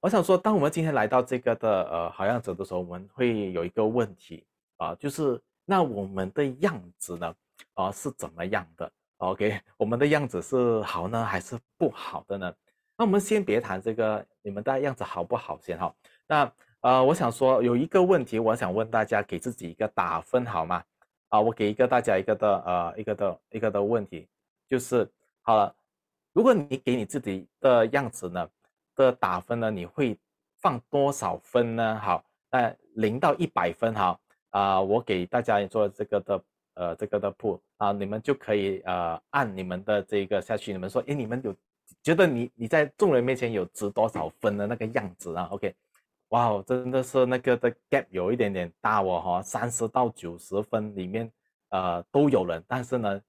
我想说，当我们今天来到这个的呃好样子的时候，我们会有一个问题啊，就是那我们的样子呢，啊是怎么样的？OK，我们的样子是好呢，还是不好的呢？那我们先别谈这个你们的样子好不好先哈。那呃，我想说有一个问题，我想问大家，给自己一个打分好吗？啊，我给一个大家一个的呃一个的一个的问题，就是好了，如果你给你自己的样子呢？的打分呢？你会放多少分呢？好，那零到一百分哈啊，我给大家做这个的呃这个的铺啊，你们就可以呃按你们的这个下去，你们说，哎，你们有觉得你你在众人面前有值多少分的那个样子啊？OK，哇，真的是那个的 gap 有一点点大哦哈，三十到九十分里面呃都有人，但是呢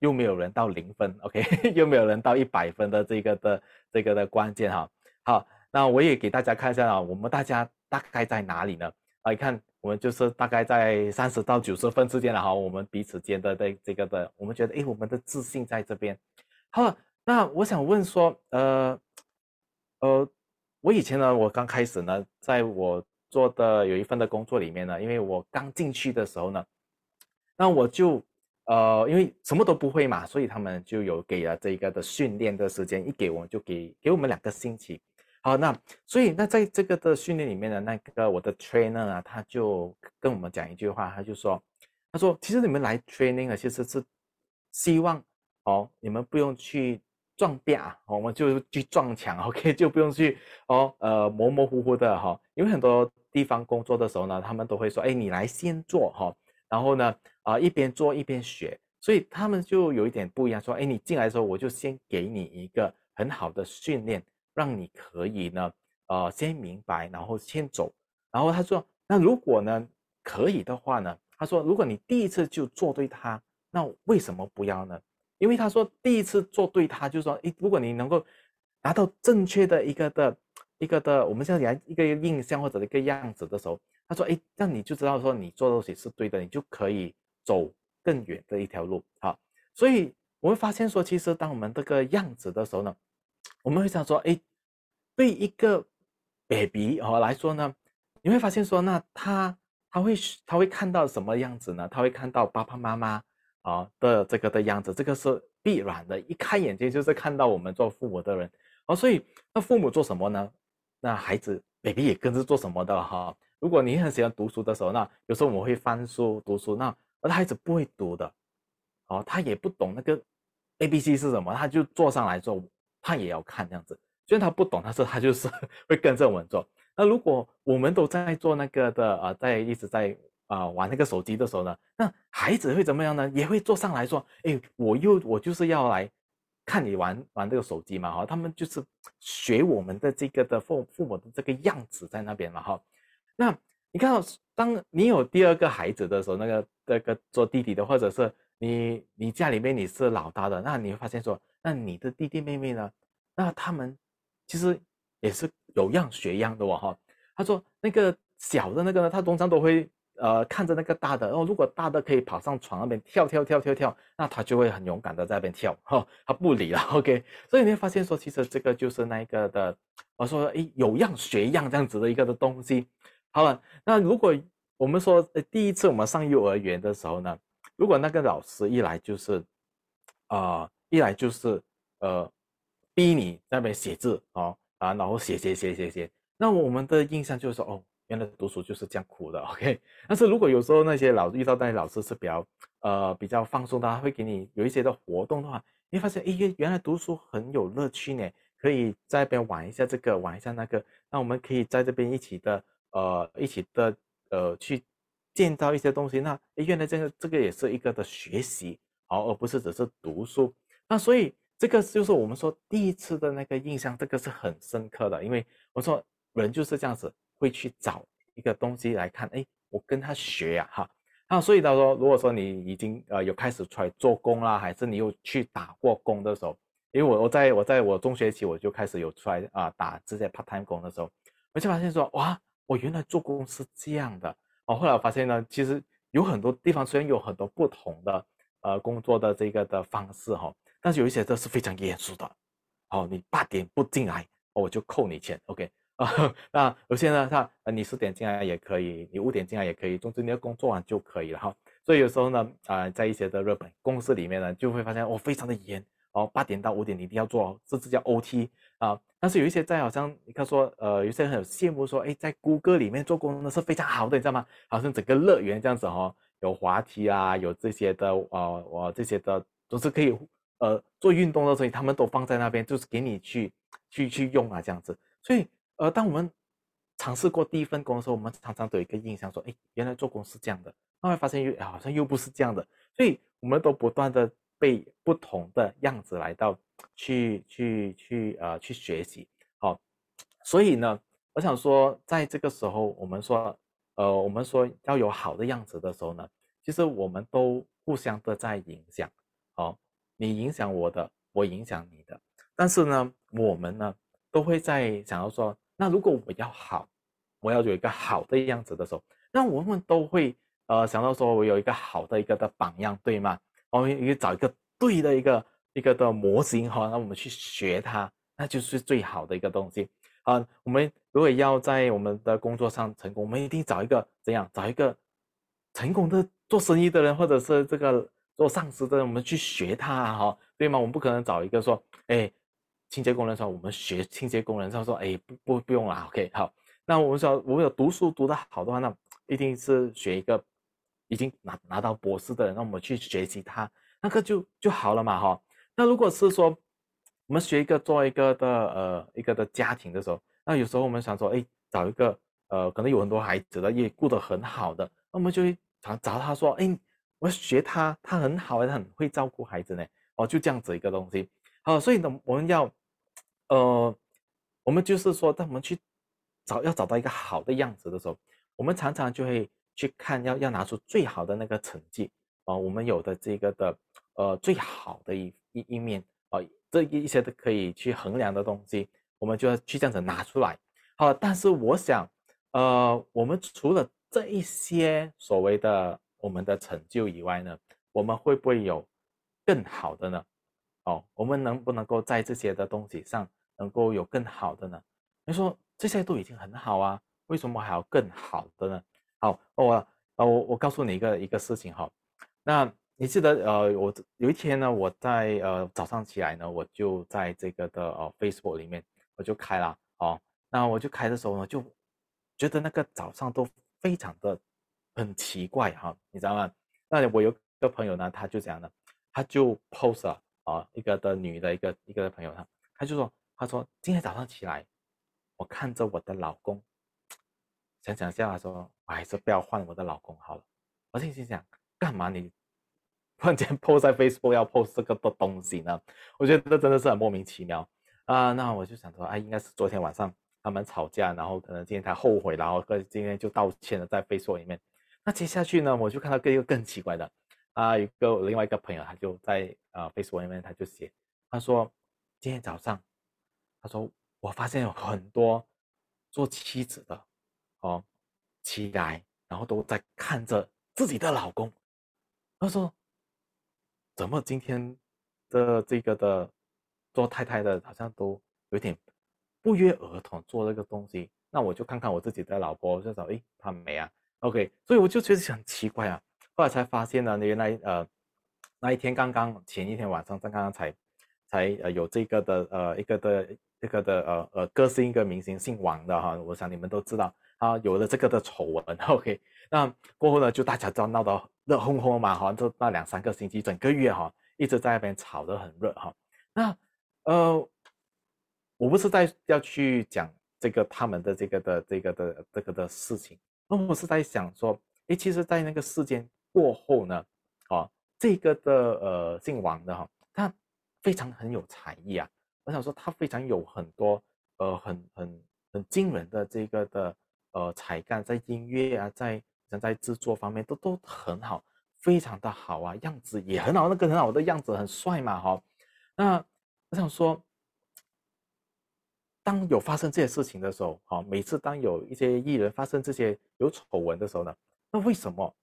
又没有人到零分，OK，又没有人到一百分的这个的这个的关键哈。好，那我也给大家看一下啊，我们大家大概在哪里呢？啊，你看，我们就是大概在三十到九十分之间了哈。我们彼此间的这这个的，我们觉得，哎，我们的自信在这边。好，那我想问说，呃，呃，我以前呢，我刚开始呢，在我做的有一份的工作里面呢，因为我刚进去的时候呢，那我就。呃，因为什么都不会嘛，所以他们就有给了这个的训练的时间，一给我们就给给我们两个星期。好，那所以那在这个的训练里面呢，那个我的 trainer 啊，他就跟我们讲一句话，他就说，他说其实你们来 training 啊，其实是希望哦，你们不用去撞壁啊，我们就去撞墙，OK，就不用去哦，呃，模模糊糊的哈，因为很多地方工作的时候呢，他们都会说，哎，你来先做哈。然后呢，啊，一边做一边学，所以他们就有一点不一样，说，哎，你进来的时候，我就先给你一个很好的训练，让你可以呢，呃，先明白，然后先走。然后他说，那如果呢可以的话呢，他说，如果你第一次就做对它，那为什么不要呢？因为他说第一次做对它，就是说，哎，如果你能够拿到正确的一个的一个的，我们现在一个印象或者一个样子的时候。他说：“哎，这样你就知道说你做东西是对的，你就可以走更远的一条路。好，所以我会发现说，其实当我们这个样子的时候呢，我们会想说，哎，对一个 baby 哦来说呢，你会发现说，那他他会他会看到什么样子呢？他会看到爸爸妈妈啊的这个的样子，这个是必然的。一开眼睛就是看到我们做父母的人哦，所以那父母做什么呢？那孩子 baby 也跟着做什么的哈。”如果你很喜欢读书的时候，那有时候我们会翻书读书。那而孩子不会读的，哦，他也不懂那个 A B C 是什么，他就坐上来做，他也要看这样子。虽然他不懂，但是他就是 会跟着我们做。那如果我们都在做那个的啊，在一直在啊玩那个手机的时候呢，那孩子会怎么样呢？也会坐上来说，哎，我又我就是要来看你玩玩这个手机嘛，哈，他们就是学我们的这个的父父母的这个样子在那边嘛，哈。那你看到，当你有第二个孩子的时候，那个那个做弟弟的，或者是你你家里面你是老大的，那你会发现说，那你的弟弟妹妹呢？那他们其实也是有样学样的哦哈。他说那个小的那个呢，他通常都会呃看着那个大的，哦，如果大的可以跑上床那边跳跳跳跳跳，那他就会很勇敢的在那边跳哈，他不理了。OK，所以你会发现说，其实这个就是那个的，我说诶，有样学样这样子的一个的东西。好了，那如果我们说第一次我们上幼儿园的时候呢，如果那个老师一来就是，啊，一来就是呃，逼你在那边写字哦，啊，然后写写写写写，那我们的印象就是说，哦，原来读书就是这样苦的，OK。但是如果有时候那些老遇到那些老师是比较呃比较放松的，会给你有一些的活动的话，你发现，哎，原来读书很有乐趣呢，可以在那边玩一下这个，玩一下那个，那我们可以在这边一起的。呃，一起的呃去建造一些东西，那原来这个这个也是一个的学习，好，而不是只是读书。那所以这个就是我们说第一次的那个印象，这个是很深刻的，因为我说人就是这样子，会去找一个东西来看，哎，我跟他学呀，哈。那所以他说，如果说你已经呃有开始出来做工啦，还是你有去打过工的时候，因为我我在我在我中学期我就开始有出来啊打这些 part time 工的时候，我就发现说哇。我原来做工是这样的哦，后来我发现呢，其实有很多地方虽然有很多不同的呃工作的这个的方式哈，但是有一些都是非常严肃的。哦，你八点不进来，我就扣你钱。OK，啊。那有些呢，他你十点进来也可以，你五点进来也可以，总之你要工作完就可以了哈。所以有时候呢，啊，在一些的日本公司里面呢，就会发现哦，非常的严哦，八点到五点你一定要做，甚至叫 OT 啊。但是有一些在好像你看说，呃，有些人很羡慕说，哎，在谷歌里面做工呢是非常好的，你知道吗？好像整个乐园这样子哈，有滑梯啊，有这些的，呃，我这些的都是可以，呃，做运动的，所以他们都放在那边，就是给你去去去用啊，这样子。所以，呃，当我们尝试过第一份工的时候，我们常常都有一个印象说，哎，原来做工是这样的。后来发现又好像又不是这样的，所以我们都不断的被不同的样子来到去去去呃去学习，好，所以呢，我想说，在这个时候，我们说，呃，我们说要有好的样子的时候呢，其实我们都互相的在影响，好，你影响我的，我影响你的，但是呢，我们呢都会在想要说，那如果我要好，我要有一个好的样子的时候，那我们都会。呃，想到说我有一个好的一个的榜样，对吗？我们也找一个对的一个一个的模型哈，那我们去学它，那就是最好的一个东西啊。我们如果要在我们的工作上成功，我们一定找一个怎样？找一个成功的做生意的人，或者是这个做上司的人，我们去学他哈，对吗？我们不可能找一个说，哎，清洁工人说我们学清洁工人，他说，哎，不不不用了，OK，好。那我们说，我们有读书读得好的话，那一定是学一个。已经拿拿到博士的人，那我们去学习他，那个就就好了嘛，哈。那如果是说我们学一个做一个的呃一个的家庭的时候，那有时候我们想说，哎，找一个呃可能有很多孩子的也过得很好的，那我们就会找找他说，哎，我学他，他很好，他很会照顾孩子呢，哦，就这样子一个东西。好，所以呢，我们要呃，我们就是说，当我们去找要找到一个好的样子的时候，我们常常就会。去看要要拿出最好的那个成绩啊，我们有的这个的呃最好的一一一面啊，这一些都可以去衡量的东西，我们就要去这样子拿出来。好，但是我想，呃，我们除了这一些所谓的我们的成就以外呢，我们会不会有更好的呢？哦，我们能不能够在这些的东西上能够有更好的呢？你说这些都已经很好啊，为什么还要更好的呢？好，我呃我我告诉你一个一个事情哈，那你记得呃我有一天呢我在呃早上起来呢我就在这个的呃 Facebook 里面我就开了哦，那我就开的时候呢就觉得那个早上都非常的很奇怪哈，你知道吗？那我有个朋友呢他就这样的，他就 post 了啊一个的女的一个一个朋友他他就说他说今天早上起来我看着我的老公。想想下，他说：“我还是不要换我的老公好了。”我心心想：“干嘛你突然间 post 在 Facebook 要 post 这个的东西呢？”我觉得这真的是很莫名其妙啊。那我就想说：“哎，应该是昨天晚上他们吵架，然后可能今天他后悔，然后跟今天就道歉了在 Facebook 里面。”那接下去呢，我就看到一个更奇怪的啊，一个另外一个朋友，他就在啊 Facebook 里面他就写，他说：“今天早上，他说我发现有很多做妻子的。”哦，起来，然后都在看着自己的老公。他说：“怎么今天的这个的做太太的，好像都有点不约而同做这个东西？那我就看看我自己的老婆，就说：哎，她没啊？OK，所以我就觉得很奇怪啊。后来才发现呢，原来呃那一天刚刚前一天晚上，刚刚才才呃有这个的呃一个的这个的呃呃歌星一个明星姓王的哈，我想你们都知道。”啊，有了这个的丑闻，OK，那过后呢，就大家都闹到热烘烘嘛，哈，就那两三个星期，整个月哈，一直在那边吵得很热哈。那呃，我不是在要去讲这个他们的这个的这个的这个的事情，那我是在想说，诶，其实，在那个事件过后呢，哦，这个的呃姓王的哈，他非常很有才艺啊。我想说，他非常有很多呃很很很惊人的这个的。呃，才干在音乐啊，在像在制作方面都都很好，非常的好啊，样子也很好，那个很好的样子很帅嘛，哈。那我想说，当有发生这些事情的时候，哈，每次当有一些艺人发生这些有丑闻的时候呢，那为什么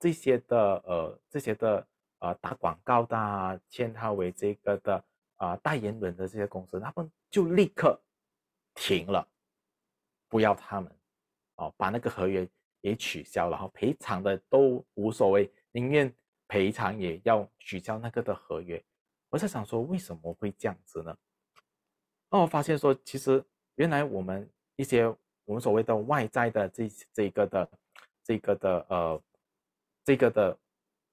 这些的呃这些的呃打广告的啊签他为这个的啊代言人的这些公司，他们就立刻停了？不要他们，哦，把那个合约也取消，然后赔偿的都无所谓，宁愿赔偿也要取消那个的合约。我在想说，为什么会这样子呢？那我发现说，其实原来我们一些我们所谓的外在的这这个的这个的呃这个的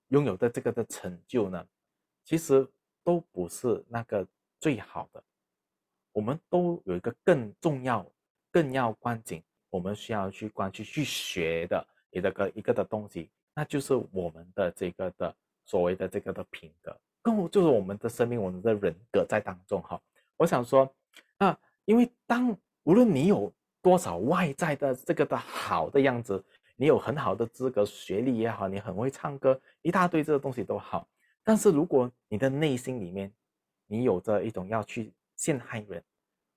拥有的这个的成就呢，其实都不是那个最好的。我们都有一个更重要、更要关紧，我们需要去关去去学的一个一个的东西，那就是我们的这个的所谓的这个的品格，更就是我们的生命、我们的人格在当中哈。我想说，那因为当无论你有多少外在的这个的好的样子，你有很好的资格、学历也好，你很会唱歌，一大堆这个东西都好，但是如果你的内心里面，你有着一种要去。陷害人，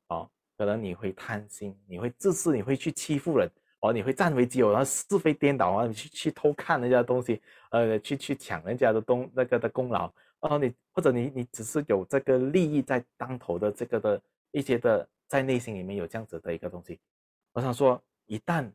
哦，可能你会贪心，你会自私，你会去欺负人，哦，你会占为己有，然后是非颠倒啊，你去去偷看人家的东西，呃，去去抢人家的东那个的功劳，哦，你或者你你只是有这个利益在当头的这个的一些的在内心里面有这样子的一个东西，我想说，一旦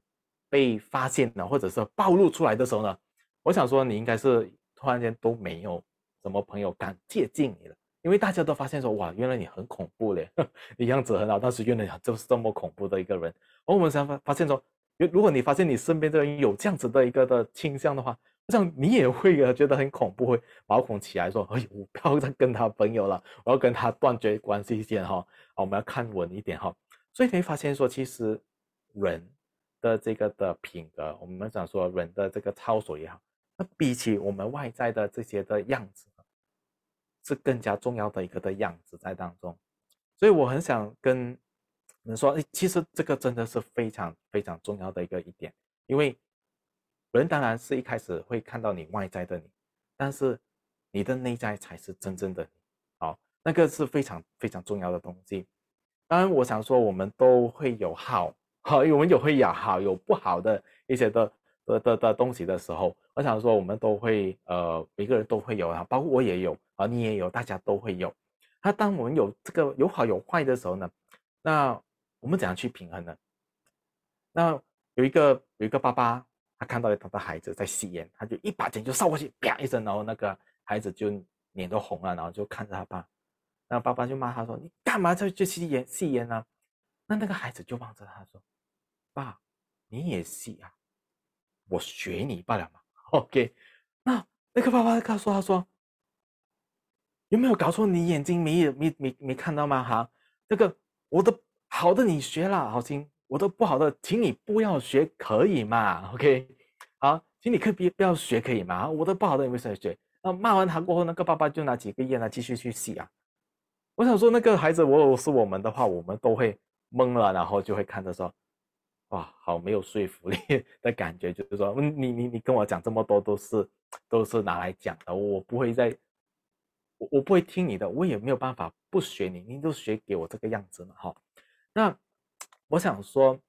被发现了或者是暴露出来的时候呢，我想说你应该是突然间都没有什么朋友敢接近你了。因为大家都发现说，哇，原来你很恐怖嘞，你样子很好，但是原来就是这么恐怖的一个人。而我们才发发现说，如如果你发现你身边的人有这样子的一个的倾向的话，这样你也会觉得很恐怖，会毛孔起来说，哎呦，我不要再跟他朋友了，我要跟他断绝关系先哈。我们要看稳一点哈。所以你会发现说，其实人的这个的品格，我们讲说人的这个操守也好，那比起我们外在的这些的样子。是更加重要的一个的样子在当中，所以我很想跟你说，哎，其实这个真的是非常非常重要的一个一点，因为人当然是一开始会看到你外在的你，但是你的内在才是真正的你，好，那个是非常非常重要的东西。当然，我想说，我们都会有好，好，我们有会有好有不好的一些的。的的的东西的时候，我想说，我们都会，呃，每个人都会有啊，包括我也有啊，你也有，大家都会有。那当我们有这个有好有坏的时候呢，那我们怎样去平衡呢？那有一个有一个爸爸，他看到他的孩子在吸烟，他就一把剑就扫过去，啪一声，然后那个孩子就脸都红了，然后就看着他爸，那爸爸就骂他说：“你干嘛在去吸烟吸烟呢？”那那个孩子就望着他说：“爸，你也吸啊？”我学你罢了嘛。OK，那那个爸爸告诉他说：“有没有搞错？你眼睛没没没没看到吗？哈，这个我的好的你学了，好听；我的不好的，请你不要学，可以吗？OK，好，请你可别不要学，可以吗？我的不好的你为什么学？那骂完他过后，那个爸爸就拿几个烟来继续去吸啊。我想说，那个孩子，如果是我们的话，我们都会懵了，然后就会看着说。哇，好没有说服力的感觉，就是说，你你你跟我讲这么多都是都是拿来讲的，我不会再，我我不会听你的，我也没有办法不学你，你都学给我这个样子嘛，哈。那我想说，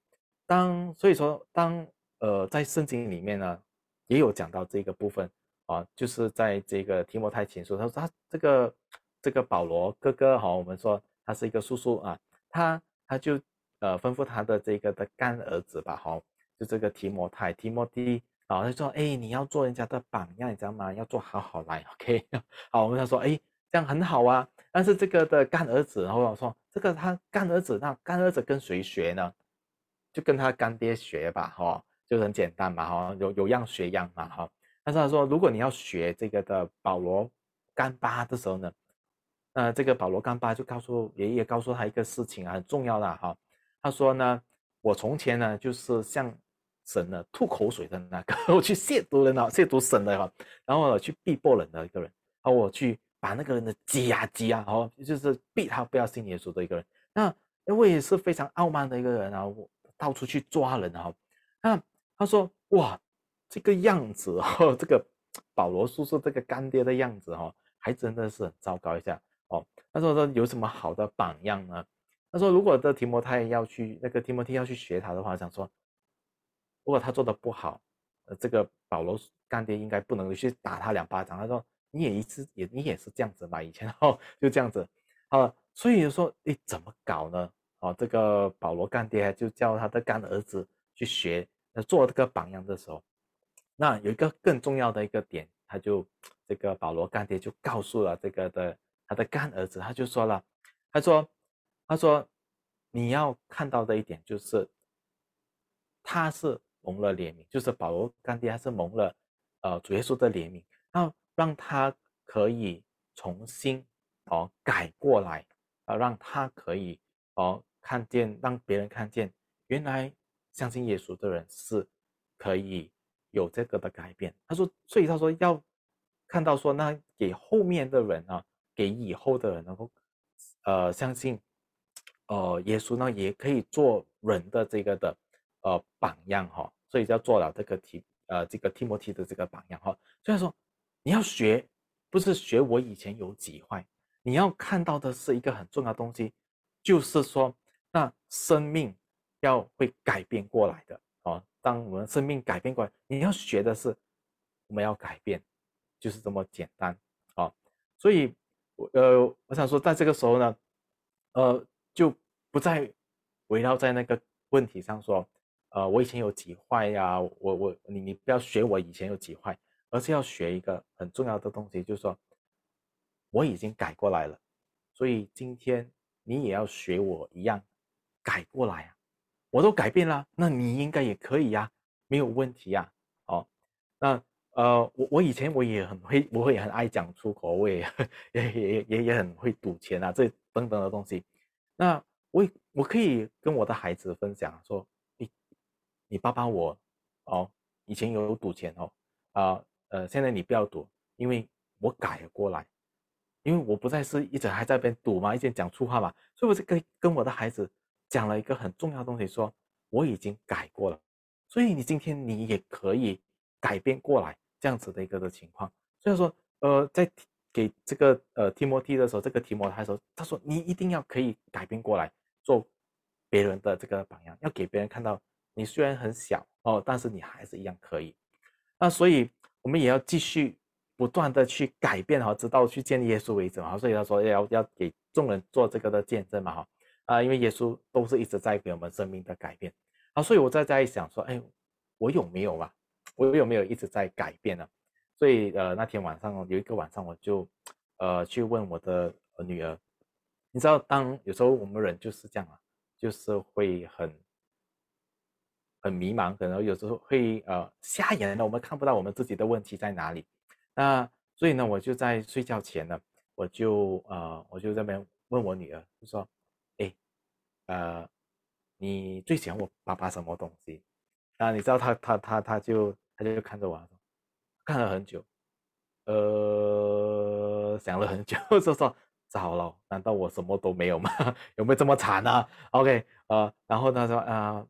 当所以说当呃在圣经里面呢，也有讲到这个部分啊，就是在这个提摩太前书，他说他这个这个保罗哥哥哈，我们说他是一个叔叔啊，他他就。呃，吩咐他的这个的干儿子吧，哈，就这个提摩太、提摩提，啊，他说，哎，你要做人家的榜样，你知道吗？要做好好来，OK，好，我们他说，哎，这样很好啊。但是这个的干儿子，然后我说，这个他干儿子，那干儿子跟谁学呢？就跟他干爹学吧，哈，就很简单嘛，哈，有有样学样嘛，哈。但是他说，如果你要学这个的保罗干巴的时候呢，那这个保罗干巴就告诉爷爷，告诉他一个事情啊，很重要的哈。他说呢，我从前呢就是向神呢吐口水的那个，我去亵渎人啊，亵渎神的哈，然后我去逼迫人的一个人，然后我去把那个人的挤啊挤啊，哦就是逼他不要信耶稣的一个人。那我也是非常傲慢的一个人啊，我到处去抓人哈。那他说哇，这个样子哈，这个保罗叔叔这个干爹的样子哈，还真的是很糟糕一下哦。他说说有什么好的榜样呢？他说：“如果这提摩太要去那个提摩太要去学他的话，想说，如果他做的不好，呃，这个保罗干爹应该不能去打他两巴掌。他说你也一次也你也是这样子嘛，以前 哦就这样子，啊，所以说你怎么搞呢？哦，这个保罗干爹就叫他的干儿子去学，做这个榜样的时候，那有一个更重要的一个点，他就这个保罗干爹就告诉了这个的他的干儿子，他就说了，他说，他说你要看到的一点就是，他是蒙了怜悯，就是保罗干爹还是蒙了呃主耶稣的怜悯，然后让他可以重新哦改过来啊，让他可以哦。看见，让别人看见，原来相信耶稣的人是可以有这个的改变。他说，所以他说要看到说，那给后面的人啊，给以后的人能够呃相信，呃耶稣呢也可以做人的这个的呃榜样哈。所以要做了这个提呃这个提摩提的这个榜样哈。所以说你要学，不是学我以前有几坏，你要看到的是一个很重要的东西，就是说。那生命要会改变过来的哦。当我们生命改变过来，你要学的是我们要改变，就是这么简单啊。所以，呃，我想说，在这个时候呢，呃，就不再围绕在那个问题上说，呃，我以前有几坏呀？我我你你不要学我以前有几坏，而是要学一个很重要的东西，就是说我已经改过来了。所以今天你也要学我一样。改过来啊！我都改变了，那你应该也可以呀，没有问题呀。哦，那呃，我我以前我也很会，我也很爱讲出口，我也也也也很会赌钱啊，这等等的东西。那我我可以跟我的孩子分享说，你你爸爸我哦，以前有赌钱哦，啊，呃现在你不要赌，因为我改了过来，因为我不再是一直还在边赌嘛，一直讲粗话嘛，所以我就跟跟我的孩子。讲了一个很重要的东西，说我已经改过了，所以你今天你也可以改变过来这样子的一个的情况。所以说，呃，在给这个呃提摩提的时候，这个提摩他说，他说你一定要可以改变过来，做别人的这个榜样，要给别人看到你虽然很小哦，但是你还是一样可以。那所以我们也要继续不断的去改变哈，直到去建立耶稣为止嘛。所以他说要要给众人做这个的见证嘛哈。啊，因为耶稣都是一直在给我们生命的改变，啊，所以我在在想说，哎，我有没有啊？我有没有一直在改变呢？所以呃，那天晚上有一个晚上，我就呃去问我的女儿，你知道，当有时候我们人就是这样啊，就是会很很迷茫，可能有时候会呃瞎眼了，我们看不到我们自己的问题在哪里。那所以呢，我就在睡觉前呢，我就呃我就在那边问我女儿，就说。呃，你最喜欢我爸爸什么东西？啊，你知道他他他他就他就看着我，看了很久，呃，想了很久，说 说糟了，难道我什么都没有吗？有没有这么惨呢？OK，呃，然后他说啊，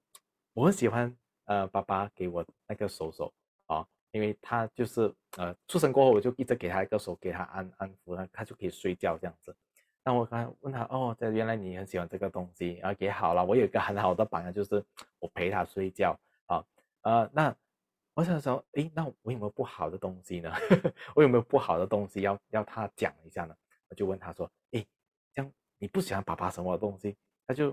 我很喜欢呃爸爸给我那个手手啊，因为他就是呃出生过后我就一直给他一个手，给他安安抚，他他就可以睡觉这样子。那我刚才问他哦，这原来你很喜欢这个东西，然后给好了。我有一个很好的榜样，就是我陪他睡觉啊。呃，那我想说，诶，那我有没有不好的东西呢？我有没有不好的东西要要他讲一下呢？我就问他说，诶，这样你不喜欢爸爸什么东西？他就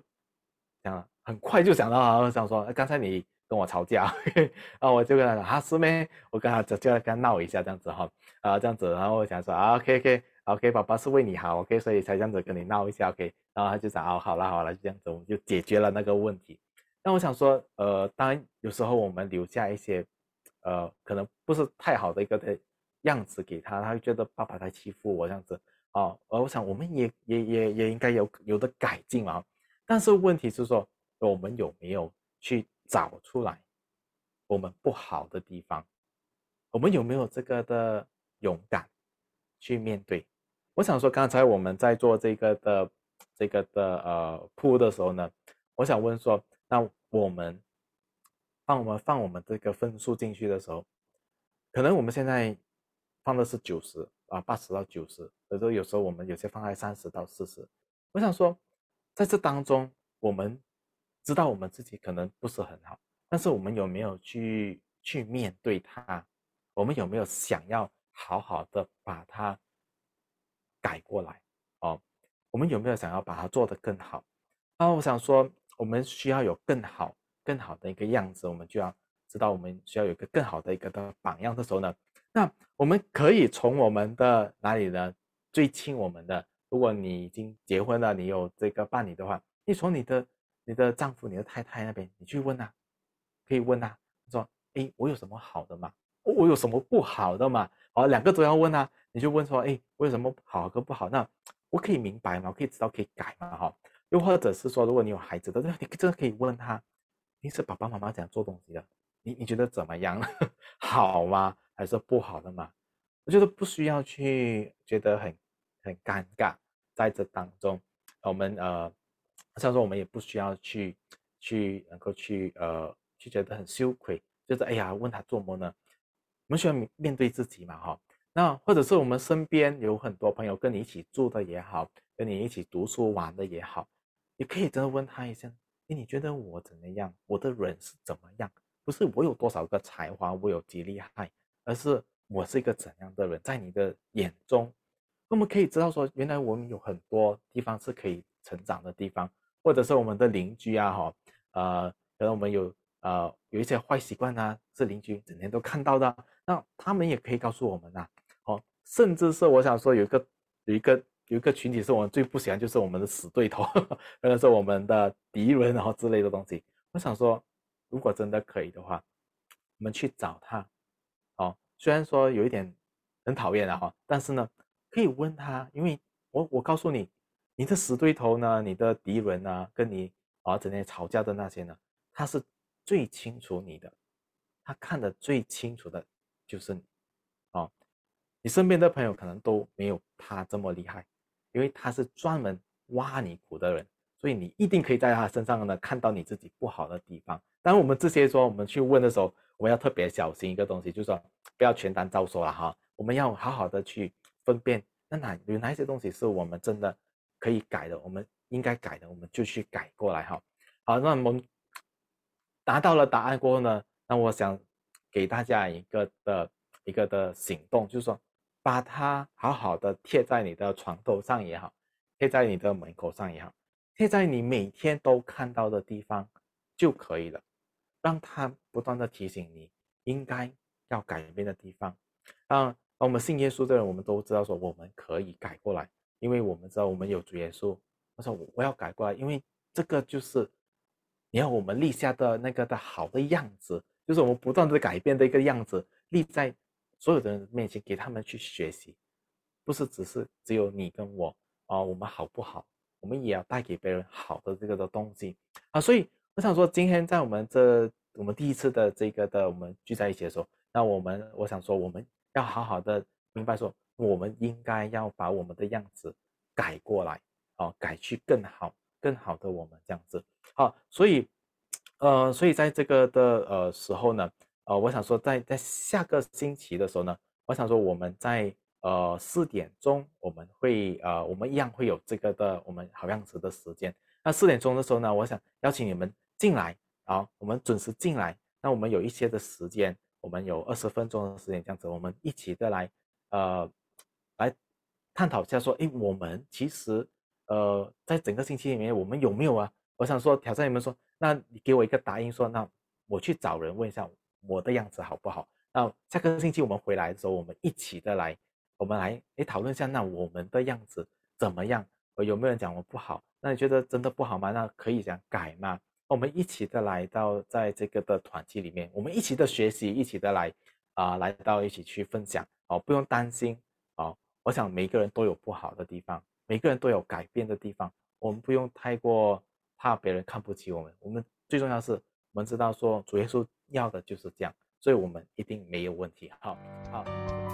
讲很快就想到，我想说，刚才你跟我吵架，啊，我就跟他讲，啊，是咩？我跟他就就跟他闹一下这样子哈，啊，这样子，然后我想说，啊，OK OK。OK，爸爸是为你好，OK，所以才这样子跟你闹一下，OK，然后他就讲哦，好了好了，就这样子，我们就解决了那个问题。那我想说，呃，当然有时候我们留下一些，呃，可能不是太好的一个的样子给他，他会觉得爸爸在欺负我这样子，哦，而我想我们也也也也应该有有的改进嘛。但是问题是说，我们有没有去找出来我们不好的地方？我们有没有这个的勇敢去面对？我想说，刚才我们在做这个的这个的呃铺的时候呢，我想问说，那我们放我们放我们这个分数进去的时候，可能我们现在放的是九十啊，八十到九十，有时候有时候我们有些放在三十到四十。我想说，在这当中，我们知道我们自己可能不是很好，但是我们有没有去去面对它？我们有没有想要好好的把它？改过来哦，我们有没有想要把它做得更好？那我想说，我们需要有更好、更好的一个样子，我们就要知道我们需要有一个更好的一个的榜样的时候呢，那我们可以从我们的哪里呢？最亲我们的，如果你已经结婚了，你有这个伴侣的话，你从你的你的丈夫、你的太太那边，你去问啊，可以问啊，说，哎，我有什么好的吗？我有什么不好的嘛？哦，两个都要问啊，你就问说，哎，我有什么好跟不好？那我可以明白吗？我可以知道可以改吗？哈，又或者是说，如果你有孩子的，那你真的可以问他，你是爸爸妈妈怎样做东西的？你你觉得怎么样？好吗？还是不好的嘛？我觉得不需要去觉得很很尴尬，在这当中，我们呃，像说我们也不需要去去能够去呃去觉得很羞愧，就是哎呀，问他做么呢？我们需要面对自己嘛，哈。那或者是我们身边有很多朋友跟你一起住的也好，跟你一起读书玩的也好，你可以真的问他一下，哎，你觉得我怎么样？我的人是怎么样？不是我有多少个才华，我有几厉害，而是我是一个怎样的人，在你的眼中，我们可以知道说，原来我们有很多地方是可以成长的地方，或者是我们的邻居啊，哈，呃，可能我们有呃有一些坏习惯啊，是邻居整天都看到的，那他们也可以告诉我们呐，哦，甚至是我想说有一个有一个有一个群体是我们最不喜欢，就是我们的死对头，可能是我们的敌人，然后之类的东西，我想说。如果真的可以的话，我们去找他，哦，虽然说有一点很讨厌的哈，但是呢，可以问他，因为我我告诉你，你的死对头呢，你的敌人呢，跟你啊整天吵架的那些呢，他是最清楚你的，他看得最清楚的就是你，哦，你身边的朋友可能都没有他这么厉害，因为他是专门挖你苦的人。所以你一定可以在他身上呢看到你自己不好的地方。当，我们这些说我们去问的时候，我们要特别小心一个东西，就是说不要全单照说了哈。我们要好好的去分辨，那哪有哪一些东西是我们真的可以改的，我们应该改的，我们就去改过来哈。好，那我们达到了答案过后呢，那我想给大家一个的一个的行动，就是说把它好好的贴在你的床头上也好，贴在你的门口上也好。贴在你每天都看到的地方就可以了，让它不断的提醒你应该要改变的地方。啊，我们信耶稣的人，我们都知道说我们可以改过来，因为我们知道我们有主耶稣。我说我要改过来，因为这个就是你要我们立下的那个的好的样子，就是我们不断的改变的一个样子，立在所有的人面前给他们去学习，不是只是只有你跟我啊，我们好不好？我们也要带给别人好的这个的东西啊，所以我想说，今天在我们这我们第一次的这个的我们聚在一起的时候，那我们我想说，我们要好好的明白说，我们应该要把我们的样子改过来啊，改去更好、更好的我们这样子。好，所以呃，所以在这个的呃时候呢，呃，我想说，在在下个星期的时候呢，我想说我们在。呃，四点钟我们会呃，我们一样会有这个的我们好样子的时间。那四点钟的时候呢，我想邀请你们进来啊，我们准时进来。那我们有一些的时间，我们有二十分钟的时间这样子，我们一起的来呃探讨一下，说，哎，我们其实呃在整个星期里面，我们有没有啊？我想说挑战你们说，那你给我一个答应，说那我去找人问一下我的样子好不好？那下个星期我们回来的时候，我们一起的来。我们来诶讨论一下，那我们的样子怎么样？有没有人讲我不好？那你觉得真的不好吗？那可以讲改吗？我们一起的来到在这个的团体里面，我们一起的学习，一起的来啊，来到一起去分享哦，不用担心。我想每个人都有不好的地方，每个人都有改变的地方，我们不用太过怕别人看不起我们。我们最重要是，我们知道说主耶稣要的就是这样，所以我们一定没有问题。好好。